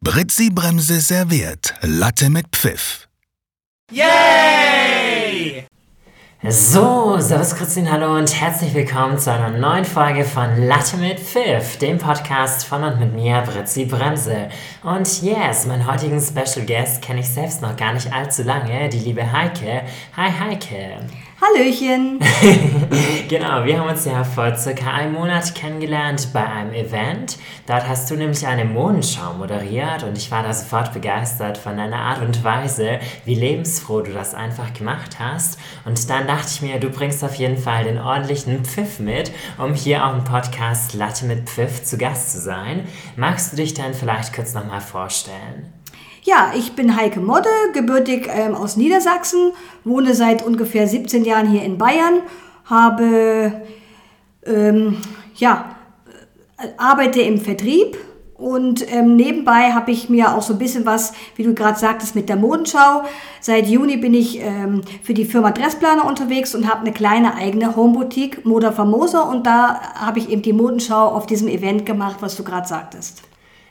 Britzi Bremse serviert Latte mit Pfiff. Yay! So, Servus Christine, hallo und herzlich willkommen zu einer neuen Folge von Latte mit Pfiff, dem Podcast von und mit mir, Britzi Bremse. Und yes, meinen heutigen Special Guest kenne ich selbst noch gar nicht allzu lange, die liebe Heike. Hi Heike. Hallöchen! genau, wir haben uns ja vor circa einem Monat kennengelernt bei einem Event. Dort hast du nämlich eine Modenschau moderiert und ich war da sofort begeistert von deiner Art und Weise, wie lebensfroh du das einfach gemacht hast. Und dann dachte ich mir, du bringst auf jeden Fall den ordentlichen Pfiff mit, um hier auf dem Podcast Latte mit Pfiff zu Gast zu sein. Magst du dich dann vielleicht kurz nochmal vorstellen? Ja, ich bin Heike Modde, gebürtig ähm, aus Niedersachsen, wohne seit ungefähr 17 Jahren hier in Bayern, habe, ähm, ja, äh, arbeite im Vertrieb und ähm, nebenbei habe ich mir auch so ein bisschen was, wie du gerade sagtest, mit der Modenschau. Seit Juni bin ich ähm, für die Firma Dressplaner unterwegs und habe eine kleine eigene Homeboutique, Moda Famosa. Und da habe ich eben die Modenschau auf diesem Event gemacht, was du gerade sagtest.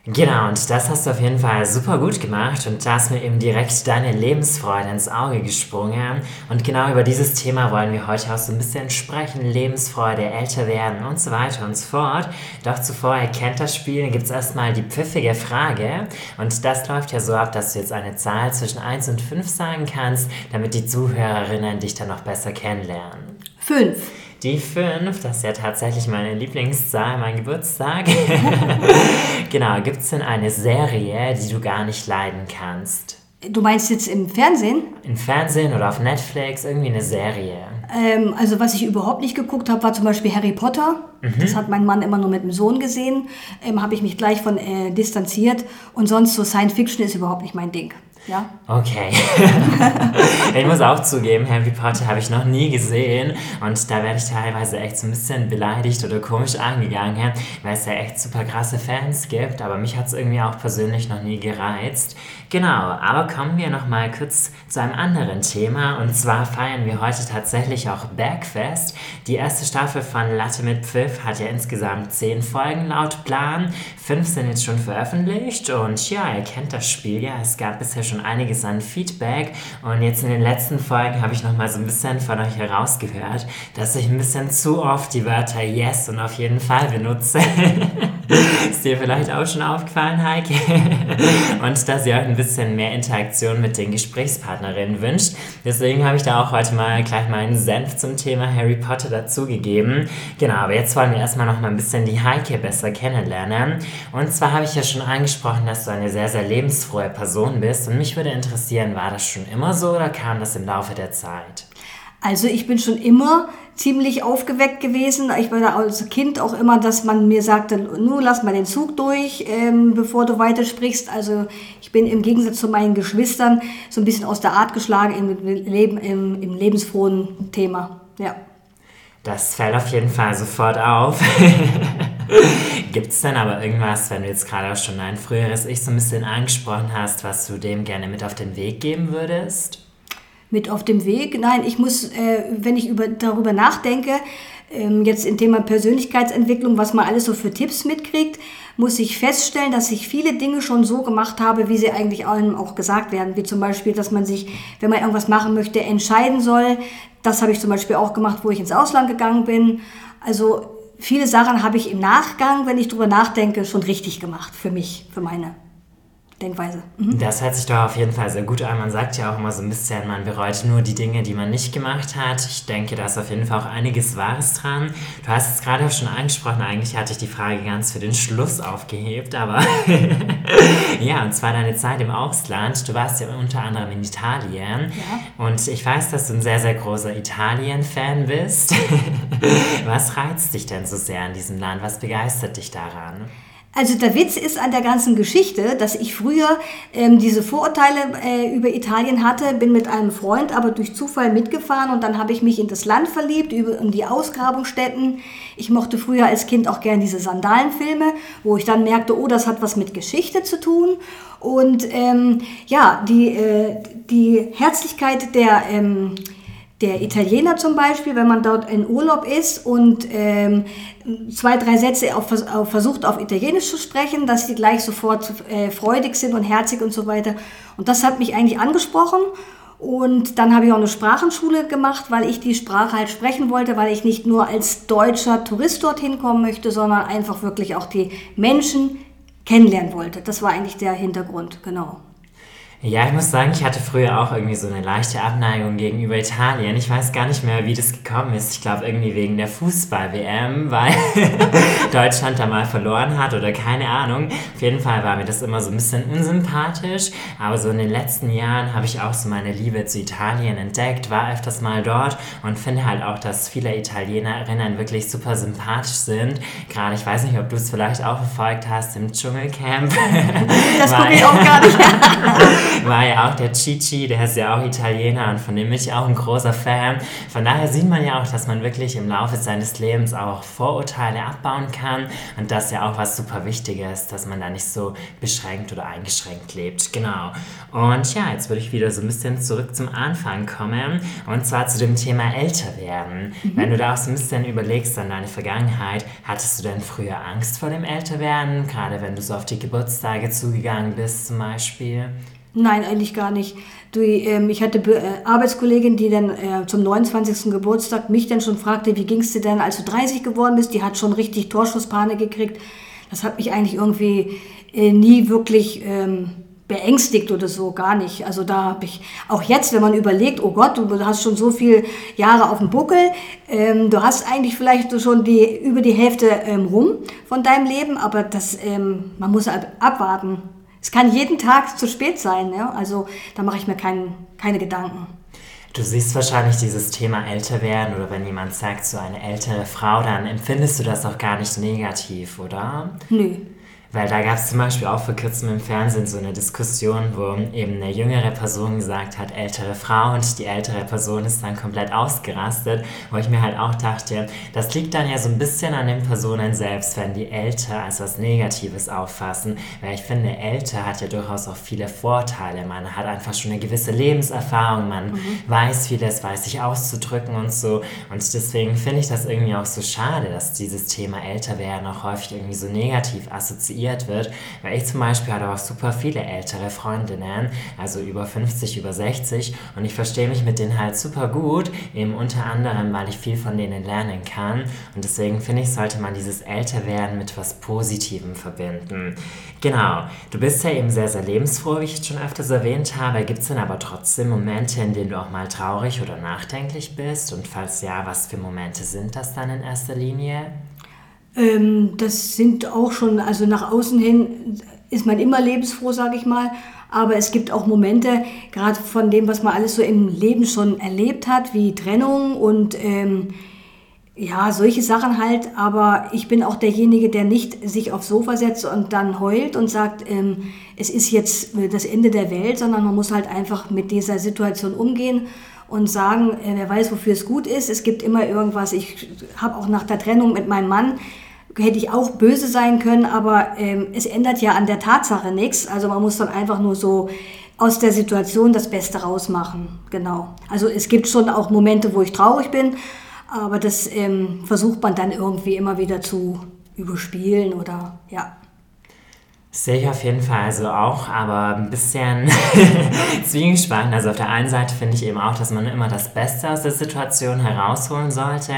Genau, und das hast du auf jeden Fall super gut gemacht und da ist mir eben direkt deine Lebensfreude ins Auge gesprungen. Und genau über dieses Thema wollen wir heute auch so ein bisschen sprechen. Lebensfreude, älter werden und so weiter und so fort. Doch zuvor ihr kennt das Spiel, gibt es erstmal die pfiffige Frage. Und das läuft ja so ab, dass du jetzt eine Zahl zwischen 1 und 5 sagen kannst, damit die Zuhörerinnen dich dann noch besser kennenlernen. 5. Die 5, das ist ja tatsächlich meine Lieblingszahl, mein Geburtstag. genau, gibt es denn eine Serie, die du gar nicht leiden kannst? Du meinst jetzt im Fernsehen? Im Fernsehen oder auf Netflix, irgendwie eine Serie. Ähm, also was ich überhaupt nicht geguckt habe, war zum Beispiel Harry Potter. Mhm. Das hat mein Mann immer nur mit dem Sohn gesehen. Ähm, habe ich mich gleich von äh, distanziert. Und sonst so Science Fiction ist überhaupt nicht mein Ding. Ja. Okay. ich muss auch zugeben, Harry Potter habe ich noch nie gesehen und da werde ich teilweise echt so ein bisschen beleidigt oder komisch angegangen, weil es ja echt super krasse Fans gibt, aber mich hat es irgendwie auch persönlich noch nie gereizt. Genau, aber kommen wir noch mal kurz zu einem anderen Thema und zwar feiern wir heute tatsächlich auch Bergfest. Die erste Staffel von Latte mit Pfiff hat ja insgesamt zehn Folgen laut Plan. Fünf sind jetzt schon veröffentlicht und ja, ihr kennt das Spiel ja. Es gab bisher schon einiges an Feedback und jetzt in den letzten Folgen habe ich noch mal so ein bisschen von euch herausgehört, dass ich ein bisschen zu oft die Wörter Yes und auf jeden Fall benutze. Ist dir vielleicht auch schon aufgefallen, Heike? und dass ihr euch ein bisschen mehr Interaktion mit den Gesprächspartnerinnen wünscht. Deswegen habe ich da auch heute mal gleich meinen Senf zum Thema Harry Potter dazugegeben. Genau, aber jetzt wollen wir erstmal noch mal ein bisschen die Heike besser kennenlernen. Und zwar habe ich ja schon angesprochen, dass du eine sehr, sehr lebensfrohe Person bist. Und mich würde interessieren, war das schon immer so oder kam das im Laufe der Zeit? Also ich bin schon immer ziemlich aufgeweckt gewesen. Ich war da als Kind auch immer, dass man mir sagte, nur lass mal den Zug durch, ähm, bevor du weitersprichst. Also ich bin im Gegensatz zu meinen Geschwistern so ein bisschen aus der Art geschlagen im, Leben, im, im lebensfrohen Thema. Ja. Das fällt auf jeden Fall sofort auf. Gibt es denn aber irgendwas, wenn du jetzt gerade auch schon ein früheres Ich so ein bisschen angesprochen hast, was du dem gerne mit auf den Weg geben würdest? Mit auf dem Weg. Nein, ich muss, äh, wenn ich über, darüber nachdenke, ähm, jetzt im Thema Persönlichkeitsentwicklung, was man alles so für Tipps mitkriegt, muss ich feststellen, dass ich viele Dinge schon so gemacht habe, wie sie eigentlich allen auch gesagt werden. Wie zum Beispiel, dass man sich, wenn man irgendwas machen möchte, entscheiden soll. Das habe ich zum Beispiel auch gemacht, wo ich ins Ausland gegangen bin. Also viele Sachen habe ich im Nachgang, wenn ich darüber nachdenke, schon richtig gemacht für mich, für meine Denkweise. Mhm. Das hört sich doch auf jeden Fall sehr gut an. Man sagt ja auch immer so ein bisschen, man bereut nur die Dinge, die man nicht gemacht hat. Ich denke, da ist auf jeden Fall auch einiges Wahres dran. Du hast es gerade auch schon angesprochen, eigentlich hatte ich die Frage ganz für den Schluss aufgehebt, aber ja, und zwar deine Zeit im Ausland. Du warst ja unter anderem in Italien ja. und ich weiß, dass du ein sehr, sehr großer Italien-Fan bist. Was reizt dich denn so sehr an diesem Land? Was begeistert dich daran? Also der Witz ist an der ganzen Geschichte, dass ich früher ähm, diese Vorurteile äh, über Italien hatte, bin mit einem Freund aber durch Zufall mitgefahren und dann habe ich mich in das Land verliebt, über, in die Ausgrabungsstätten. Ich mochte früher als Kind auch gern diese Sandalenfilme, wo ich dann merkte, oh, das hat was mit Geschichte zu tun. Und ähm, ja, die, äh, die Herzlichkeit der... Ähm, der Italiener zum Beispiel, wenn man dort in Urlaub ist und ähm, zwei, drei Sätze auf, auf, versucht auf Italienisch zu sprechen, dass sie gleich sofort äh, freudig sind und herzig und so weiter. Und das hat mich eigentlich angesprochen. Und dann habe ich auch eine Sprachenschule gemacht, weil ich die Sprache halt sprechen wollte, weil ich nicht nur als deutscher Tourist dorthin kommen möchte, sondern einfach wirklich auch die Menschen kennenlernen wollte. Das war eigentlich der Hintergrund, genau. Ja, ich muss sagen, ich hatte früher auch irgendwie so eine leichte Abneigung gegenüber Italien. Ich weiß gar nicht mehr, wie das gekommen ist. Ich glaube irgendwie wegen der Fußball-WM, weil Deutschland da mal verloren hat oder keine Ahnung. Auf jeden Fall war mir das immer so ein bisschen unsympathisch. Aber so in den letzten Jahren habe ich auch so meine Liebe zu Italien entdeckt, war öfters mal dort und finde halt auch, dass viele Italienerinnen wirklich super sympathisch sind. Gerade, ich weiß nicht, ob du es vielleicht auch verfolgt hast im Dschungelcamp. Das gucke ich auch gar nicht. war ja auch der Cici, der ist ja auch Italiener und von dem bin ich auch ein großer Fan. Von daher sieht man ja auch, dass man wirklich im Laufe seines Lebens auch Vorurteile abbauen kann und das ist ja auch was super Wichtiges, dass man da nicht so beschränkt oder eingeschränkt lebt. Genau. Und ja, jetzt würde ich wieder so ein bisschen zurück zum Anfang kommen und zwar zu dem Thema älter werden. Mhm. Wenn du da auch so ein bisschen überlegst an deine Vergangenheit, hattest du denn früher Angst vor dem Älterwerden, gerade wenn du so auf die Geburtstage zugegangen bist zum Beispiel? Nein, eigentlich gar nicht. Du, ähm, ich hatte äh, Arbeitskollegin, die dann äh, zum 29. Geburtstag mich dann schon fragte, wie ging es dir denn, als du 30 geworden bist? Die hat schon richtig Torschusspanik gekriegt. Das hat mich eigentlich irgendwie äh, nie wirklich ähm, beängstigt oder so, gar nicht. Also da habe ich, auch jetzt, wenn man überlegt, oh Gott, du hast schon so viele Jahre auf dem Buckel, ähm, du hast eigentlich vielleicht schon die, über die Hälfte ähm, rum von deinem Leben, aber das, ähm, man muss abwarten es kann jeden Tag zu spät sein, ja? also da mache ich mir kein, keine Gedanken. Du siehst wahrscheinlich dieses Thema älter werden oder wenn jemand sagt, so eine ältere Frau, dann empfindest du das auch gar nicht negativ, oder? Nö. Weil da gab es zum Beispiel auch vor kurzem im Fernsehen so eine Diskussion, wo eben eine jüngere Person gesagt hat, ältere Frau und die ältere Person ist dann komplett ausgerastet, wo ich mir halt auch dachte, das liegt dann ja so ein bisschen an den Personen selbst, wenn die älter als was Negatives auffassen, weil ich finde, älter hat ja durchaus auch viele Vorteile. Man hat einfach schon eine gewisse Lebenserfahrung, man mhm. weiß vieles, weiß sich auszudrücken und so. Und deswegen finde ich das irgendwie auch so schade, dass dieses Thema älter werden auch häufig irgendwie so negativ assoziiert assoziiert wird. Weil ich zum Beispiel hatte auch super viele ältere Freundinnen, also über 50, über 60 und ich verstehe mich mit denen halt super gut, eben unter anderem, weil ich viel von denen lernen kann und deswegen finde ich, sollte man dieses Älterwerden mit was Positivem verbinden. Genau, du bist ja eben sehr, sehr lebensfroh, wie ich schon öfters erwähnt habe. Gibt es denn aber trotzdem Momente, in denen du auch mal traurig oder nachdenklich bist? Und falls ja, was für Momente sind das dann in erster Linie? Ähm, das sind auch schon, also nach außen hin ist man immer lebensfroh, sage ich mal. Aber es gibt auch Momente, gerade von dem, was man alles so im Leben schon erlebt hat, wie Trennung und ähm, ja, solche Sachen halt. Aber ich bin auch derjenige, der nicht sich aufs Sofa setzt und dann heult und sagt, ähm, es ist jetzt das Ende der Welt, sondern man muss halt einfach mit dieser Situation umgehen und sagen, äh, wer weiß, wofür es gut ist. Es gibt immer irgendwas. Ich habe auch nach der Trennung mit meinem Mann hätte ich auch böse sein können, aber ähm, es ändert ja an der Tatsache nichts. Also man muss dann einfach nur so aus der Situation das Beste rausmachen. Genau. Also es gibt schon auch Momente, wo ich traurig bin, aber das ähm, versucht man dann irgendwie immer wieder zu überspielen oder ja. Sehe ich auf jeden Fall also auch, aber ein bisschen zwiegespalten. Also auf der einen Seite finde ich eben auch, dass man immer das Beste aus der Situation herausholen sollte.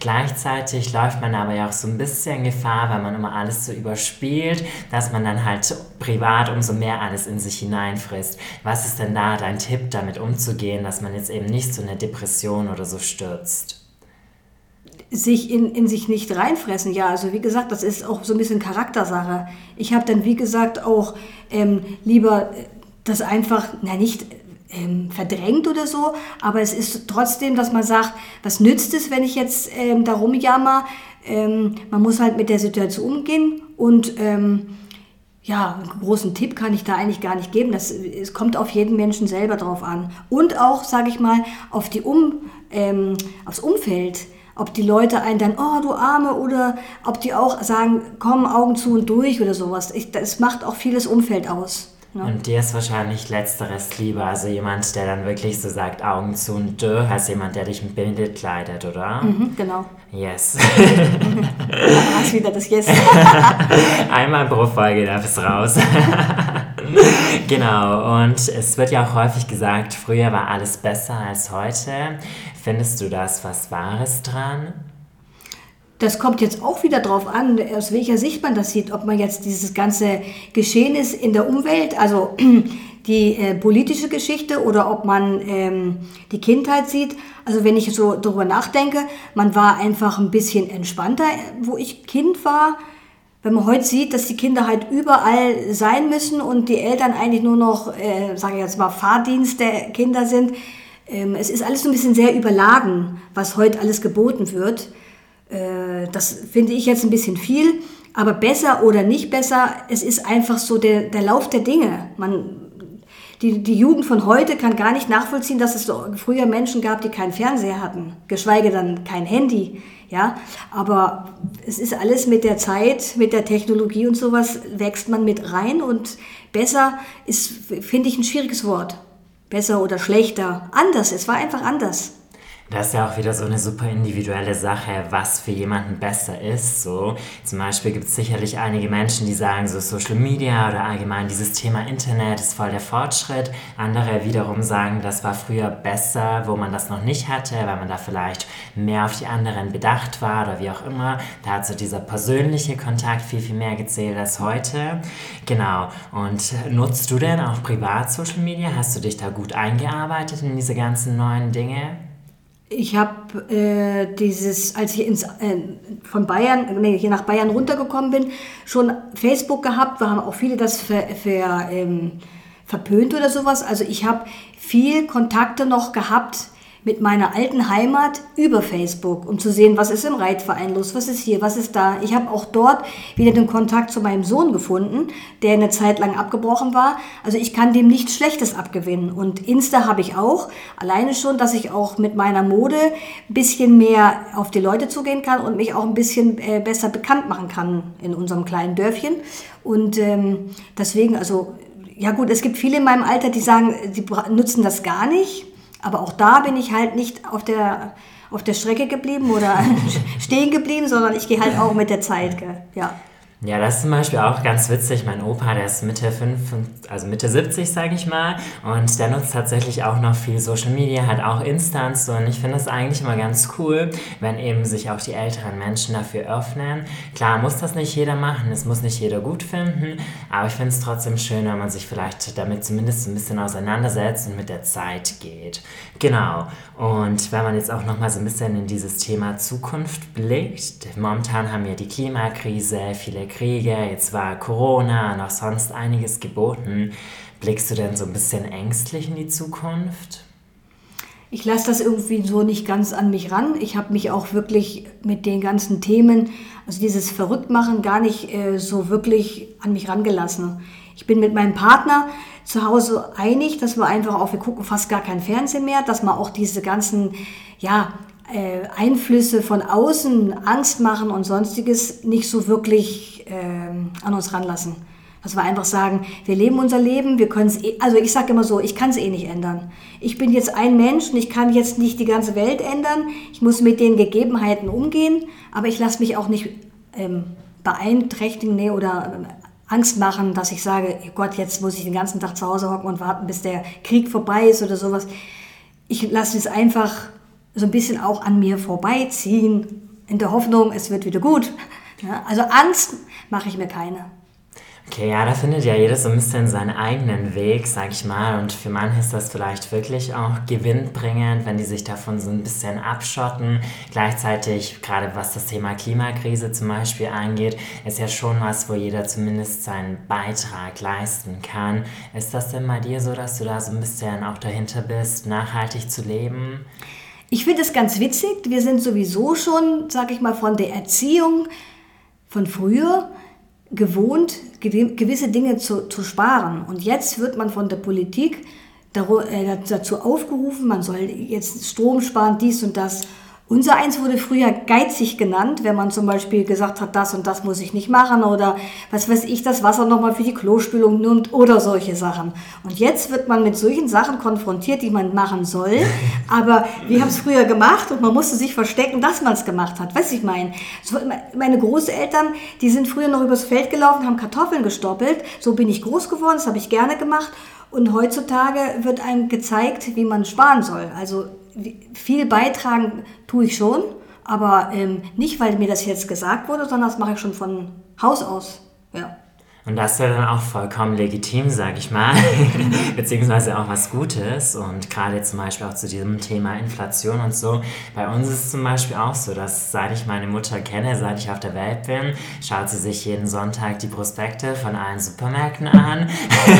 Gleichzeitig läuft man aber ja auch so ein bisschen Gefahr, weil man immer alles so überspielt, dass man dann halt privat umso mehr alles in sich hineinfrisst. Was ist denn da dein Tipp, damit umzugehen, dass man jetzt eben nicht so eine Depression oder so stürzt? Sich in, in sich nicht reinfressen. Ja, also wie gesagt, das ist auch so ein bisschen Charaktersache. Ich habe dann, wie gesagt, auch ähm, lieber das einfach, na nicht ähm, verdrängt oder so, aber es ist trotzdem, dass man sagt, was nützt es, wenn ich jetzt ähm, da rumjammer? Ähm, man muss halt mit der Situation umgehen und ähm, ja, einen großen Tipp kann ich da eigentlich gar nicht geben. Das, es kommt auf jeden Menschen selber drauf an. Und auch, sage ich mal, auf die um, ähm, aufs Umfeld ob die Leute einen dann, oh du Arme, oder ob die auch sagen, komm, Augen zu und durch oder sowas. Ich, das macht auch vieles Umfeld aus. Ne? Und dir ist wahrscheinlich letzteres lieber, also jemand, der dann wirklich so sagt, Augen zu und dö, als jemand, der dich mit Bild kleidet, oder? Mhm, genau. Yes. Da wieder das Yes. Einmal pro Folge darf es raus. genau, und es wird ja auch häufig gesagt, früher war alles besser als heute. Findest du das was Wahres dran? Das kommt jetzt auch wieder drauf an, aus welcher Sicht man das sieht. Ob man jetzt dieses ganze Geschehen ist in der Umwelt, also die äh, politische Geschichte, oder ob man ähm, die Kindheit sieht. Also wenn ich so darüber nachdenke, man war einfach ein bisschen entspannter, wo ich Kind war. Wenn man heute sieht, dass die Kinder halt überall sein müssen und die Eltern eigentlich nur noch, äh, sage ich jetzt mal, Fahrdienst der Kinder sind. Ähm, es ist alles so ein bisschen sehr überladen, was heute alles geboten wird. Äh, das finde ich jetzt ein bisschen viel, aber besser oder nicht besser, es ist einfach so der, der Lauf der Dinge. Man, die, die Jugend von heute kann gar nicht nachvollziehen, dass es früher Menschen gab, die keinen Fernseher hatten, geschweige dann kein Handy. Ja, aber es ist alles mit der Zeit, mit der Technologie und sowas wächst man mit rein und besser ist, finde ich, ein schwieriges Wort. Besser oder schlechter. Anders, es war einfach anders. Das ist ja auch wieder so eine super individuelle Sache, was für jemanden besser ist. So, zum Beispiel gibt es sicherlich einige Menschen, die sagen, so Social Media oder allgemein dieses Thema Internet ist voll der Fortschritt. Andere wiederum sagen, das war früher besser, wo man das noch nicht hatte, weil man da vielleicht mehr auf die anderen bedacht war oder wie auch immer. Da hat so dieser persönliche Kontakt viel, viel mehr gezählt als heute. Genau. Und nutzt du denn auch privat Social Media? Hast du dich da gut eingearbeitet in diese ganzen neuen Dinge? Ich habe äh, dieses, als ich ins, äh, von Bayern, nee, hier nach Bayern runtergekommen bin, schon Facebook gehabt. Wir haben auch viele das ver, ver, ähm, verpönt oder sowas. Also ich habe viel Kontakte noch gehabt mit meiner alten Heimat über Facebook, um zu sehen, was ist im Reitverein los, was ist hier, was ist da. Ich habe auch dort wieder den Kontakt zu meinem Sohn gefunden, der eine Zeit lang abgebrochen war. Also ich kann dem nichts Schlechtes abgewinnen. Und Insta habe ich auch. Alleine schon, dass ich auch mit meiner Mode ein bisschen mehr auf die Leute zugehen kann und mich auch ein bisschen äh, besser bekannt machen kann in unserem kleinen Dörfchen. Und ähm, deswegen, also ja gut, es gibt viele in meinem Alter, die sagen, sie nutzen das gar nicht. Aber auch da bin ich halt nicht auf der, auf der Strecke geblieben oder stehen geblieben, sondern ich gehe halt auch mit der Zeit. Gell? Ja. Ja, das ist zum Beispiel auch ganz witzig. Mein Opa, der ist Mitte 5, also Mitte 70, sage ich mal. Und der nutzt tatsächlich auch noch viel Social Media, hat auch Instants. Und ich finde das eigentlich immer ganz cool, wenn eben sich auch die älteren Menschen dafür öffnen. Klar muss das nicht jeder machen, es muss nicht jeder gut finden. Aber ich finde es trotzdem schön, wenn man sich vielleicht damit zumindest ein bisschen auseinandersetzt und mit der Zeit geht. Genau. Und wenn man jetzt auch nochmal so ein bisschen in dieses Thema Zukunft blickt. Momentan haben wir die Klimakrise, viele Kriege, jetzt war Corona auch sonst einiges geboten. Blickst du denn so ein bisschen ängstlich in die Zukunft? Ich lasse das irgendwie so nicht ganz an mich ran. Ich habe mich auch wirklich mit den ganzen Themen, also dieses Verrücktmachen, gar nicht äh, so wirklich an mich rangelassen. Ich bin mit meinem Partner zu Hause einig, dass wir einfach auch, wir gucken fast gar kein Fernsehen mehr, dass man auch diese ganzen, ja, äh, Einflüsse von außen, Angst machen und sonstiges nicht so wirklich äh, an uns ranlassen. Dass wir einfach sagen, wir leben unser Leben, wir können es, eh, also ich sage immer so, ich kann es eh nicht ändern. Ich bin jetzt ein Mensch und ich kann jetzt nicht die ganze Welt ändern. Ich muss mit den Gegebenheiten umgehen, aber ich lasse mich auch nicht ähm, beeinträchtigen nee, oder ähm, Angst machen, dass ich sage, oh Gott, jetzt muss ich den ganzen Tag zu Hause hocken und warten, bis der Krieg vorbei ist oder sowas. Ich lasse es einfach so ein bisschen auch an mir vorbeiziehen, in der Hoffnung, es wird wieder gut. Ja, also Angst mache ich mir keine. Okay, ja, da findet ja jeder so ein bisschen seinen eigenen Weg, sag ich mal. Und für manche ist das vielleicht wirklich auch gewinnbringend, wenn die sich davon so ein bisschen abschotten. Gleichzeitig, gerade was das Thema Klimakrise zum Beispiel angeht, ist ja schon was, wo jeder zumindest seinen Beitrag leisten kann. Ist das denn bei dir so, dass du da so ein bisschen auch dahinter bist, nachhaltig zu leben? Ich finde es ganz witzig. Wir sind sowieso schon, sag ich mal, von der Erziehung von früher gewohnt, gewisse Dinge zu, zu sparen. Und jetzt wird man von der Politik äh, dazu aufgerufen, man soll jetzt Strom sparen, dies und das. Unser eins wurde früher geizig genannt, wenn man zum Beispiel gesagt hat, das und das muss ich nicht machen oder was weiß ich, das Wasser nochmal für die Klospülung nimmt oder solche Sachen. Und jetzt wird man mit solchen Sachen konfrontiert, die man machen soll. Aber wir haben es früher gemacht und man musste sich verstecken, dass man es gemacht hat. Weißt du, ich meine, so, meine Großeltern, die sind früher noch übers Feld gelaufen, haben Kartoffeln gestoppelt. So bin ich groß geworden, das habe ich gerne gemacht. Und heutzutage wird einem gezeigt, wie man sparen soll. Also viel beitragen tue ich schon, aber ähm, nicht, weil mir das jetzt gesagt wurde, sondern das mache ich schon von Haus aus. Ja. Und das ja dann auch vollkommen legitim, sag ich mal, beziehungsweise auch was Gutes. Und gerade zum Beispiel auch zu diesem Thema Inflation und so. Bei uns ist es zum Beispiel auch so, dass seit ich meine Mutter kenne, seit ich auf der Welt bin, schaut sie sich jeden Sonntag die Prospekte von allen Supermärkten an,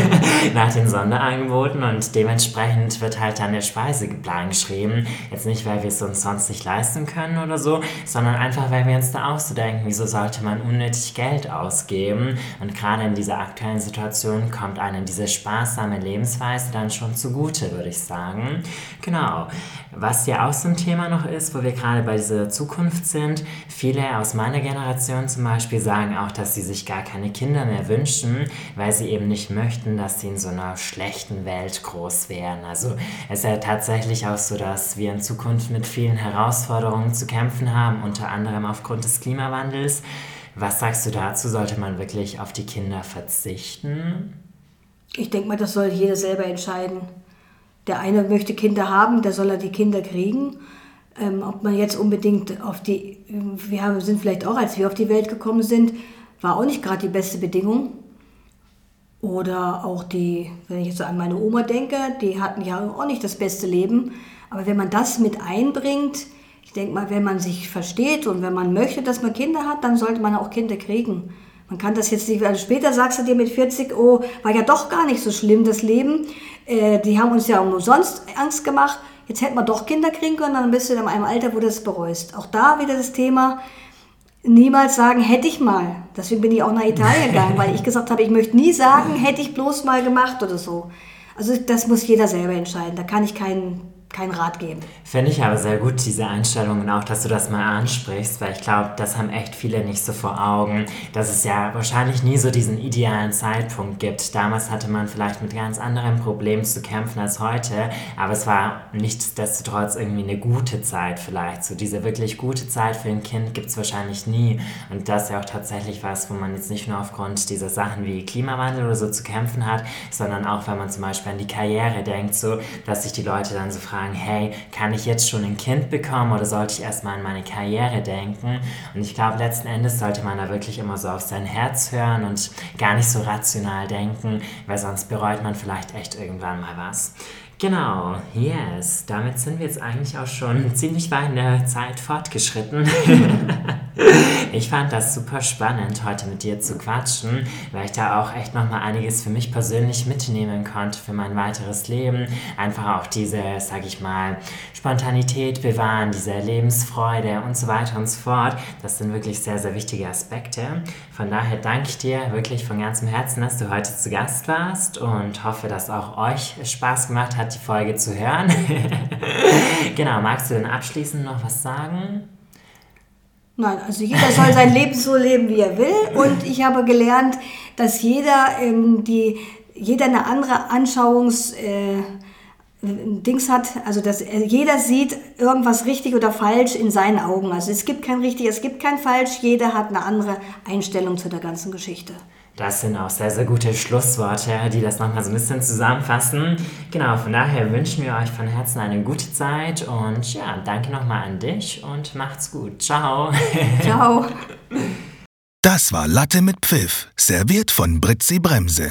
nach den Sonderangeboten und dementsprechend wird halt dann der Speiseplan geschrieben. Jetzt nicht, weil wir es uns sonst nicht leisten können oder so, sondern einfach, weil wir uns da auch so denken, wieso sollte man unnötig Geld ausgeben? Und gerade gerade in dieser aktuellen Situation kommt einem diese sparsame Lebensweise dann schon zugute, würde ich sagen. Genau. Was ja auch so ein Thema noch ist, wo wir gerade bei dieser Zukunft sind, viele aus meiner Generation zum Beispiel sagen auch, dass sie sich gar keine Kinder mehr wünschen, weil sie eben nicht möchten, dass sie in so einer schlechten Welt groß werden. Also es ist ja tatsächlich auch so, dass wir in Zukunft mit vielen Herausforderungen zu kämpfen haben, unter anderem aufgrund des Klimawandels. Was sagst du dazu? Sollte man wirklich auf die Kinder verzichten? Ich denke mal, das soll jeder selber entscheiden. Der eine möchte Kinder haben, der soll er die Kinder kriegen. Ähm, ob man jetzt unbedingt auf die, wir haben, sind vielleicht auch, als wir auf die Welt gekommen sind, war auch nicht gerade die beste Bedingung. Oder auch die, wenn ich jetzt an meine Oma denke, die hatten ja auch nicht das beste Leben. Aber wenn man das mit einbringt, ich denke mal, wenn man sich versteht und wenn man möchte, dass man Kinder hat, dann sollte man auch Kinder kriegen. Man kann das jetzt nicht, also später sagst du dir mit 40, oh, war ja doch gar nicht so schlimm, das Leben. Äh, die haben uns ja umsonst Angst gemacht. Jetzt hätten wir doch Kinder kriegen können, dann bist du in einem Alter, wo du das bereust. Auch da wieder das Thema, niemals sagen, hätte ich mal. Deswegen bin ich auch nach Italien gegangen, weil ich gesagt habe, ich möchte nie sagen, hätte ich bloß mal gemacht oder so. Also das muss jeder selber entscheiden. Da kann ich keinen keinen Rat geben. Finde ich aber sehr gut, diese Einstellung und auch, dass du das mal ansprichst, weil ich glaube, das haben echt viele nicht so vor Augen, dass es ja wahrscheinlich nie so diesen idealen Zeitpunkt gibt. Damals hatte man vielleicht mit ganz anderen Problemen zu kämpfen als heute, aber es war nichtsdestotrotz irgendwie eine gute Zeit vielleicht. So diese wirklich gute Zeit für ein Kind gibt es wahrscheinlich nie. Und das ist ja auch tatsächlich was, wo man jetzt nicht nur aufgrund dieser Sachen wie Klimawandel oder so zu kämpfen hat, sondern auch, wenn man zum Beispiel an die Karriere denkt, so, dass sich die Leute dann so fragen, fragen, hey, kann ich jetzt schon ein Kind bekommen oder sollte ich erstmal an meine Karriere denken? Und ich glaube, letzten Endes sollte man da wirklich immer so auf sein Herz hören und gar nicht so rational denken, weil sonst bereut man vielleicht echt irgendwann mal was. Genau, yes. Damit sind wir jetzt eigentlich auch schon ziemlich weit in der Zeit fortgeschritten. ich fand das super spannend, heute mit dir zu quatschen, weil ich da auch echt nochmal einiges für mich persönlich mitnehmen konnte für mein weiteres Leben. Einfach auch diese, sag ich mal, Spontanität bewahren, diese Lebensfreude und so weiter und so fort. Das sind wirklich sehr, sehr wichtige Aspekte. Von daher danke ich dir wirklich von ganzem Herzen, dass du heute zu Gast warst und hoffe, dass auch euch Spaß gemacht hat, die Folge zu hören. genau, magst du denn abschließend noch was sagen? Nein, also jeder soll sein Leben so leben, wie er will. Und ich habe gelernt, dass jeder, ähm, die, jeder eine andere Anschauungs... Äh, Dings hat, also dass jeder sieht irgendwas richtig oder falsch in seinen Augen. Also es gibt kein richtig, es gibt kein falsch, jeder hat eine andere Einstellung zu der ganzen Geschichte. Das sind auch sehr, sehr gute Schlussworte, die das nochmal so ein bisschen zusammenfassen. Genau, von daher wünschen wir euch von Herzen eine gute Zeit und ja, danke nochmal an dich und macht's gut. Ciao. Ciao. Das war Latte mit Pfiff, serviert von Britzi Bremse.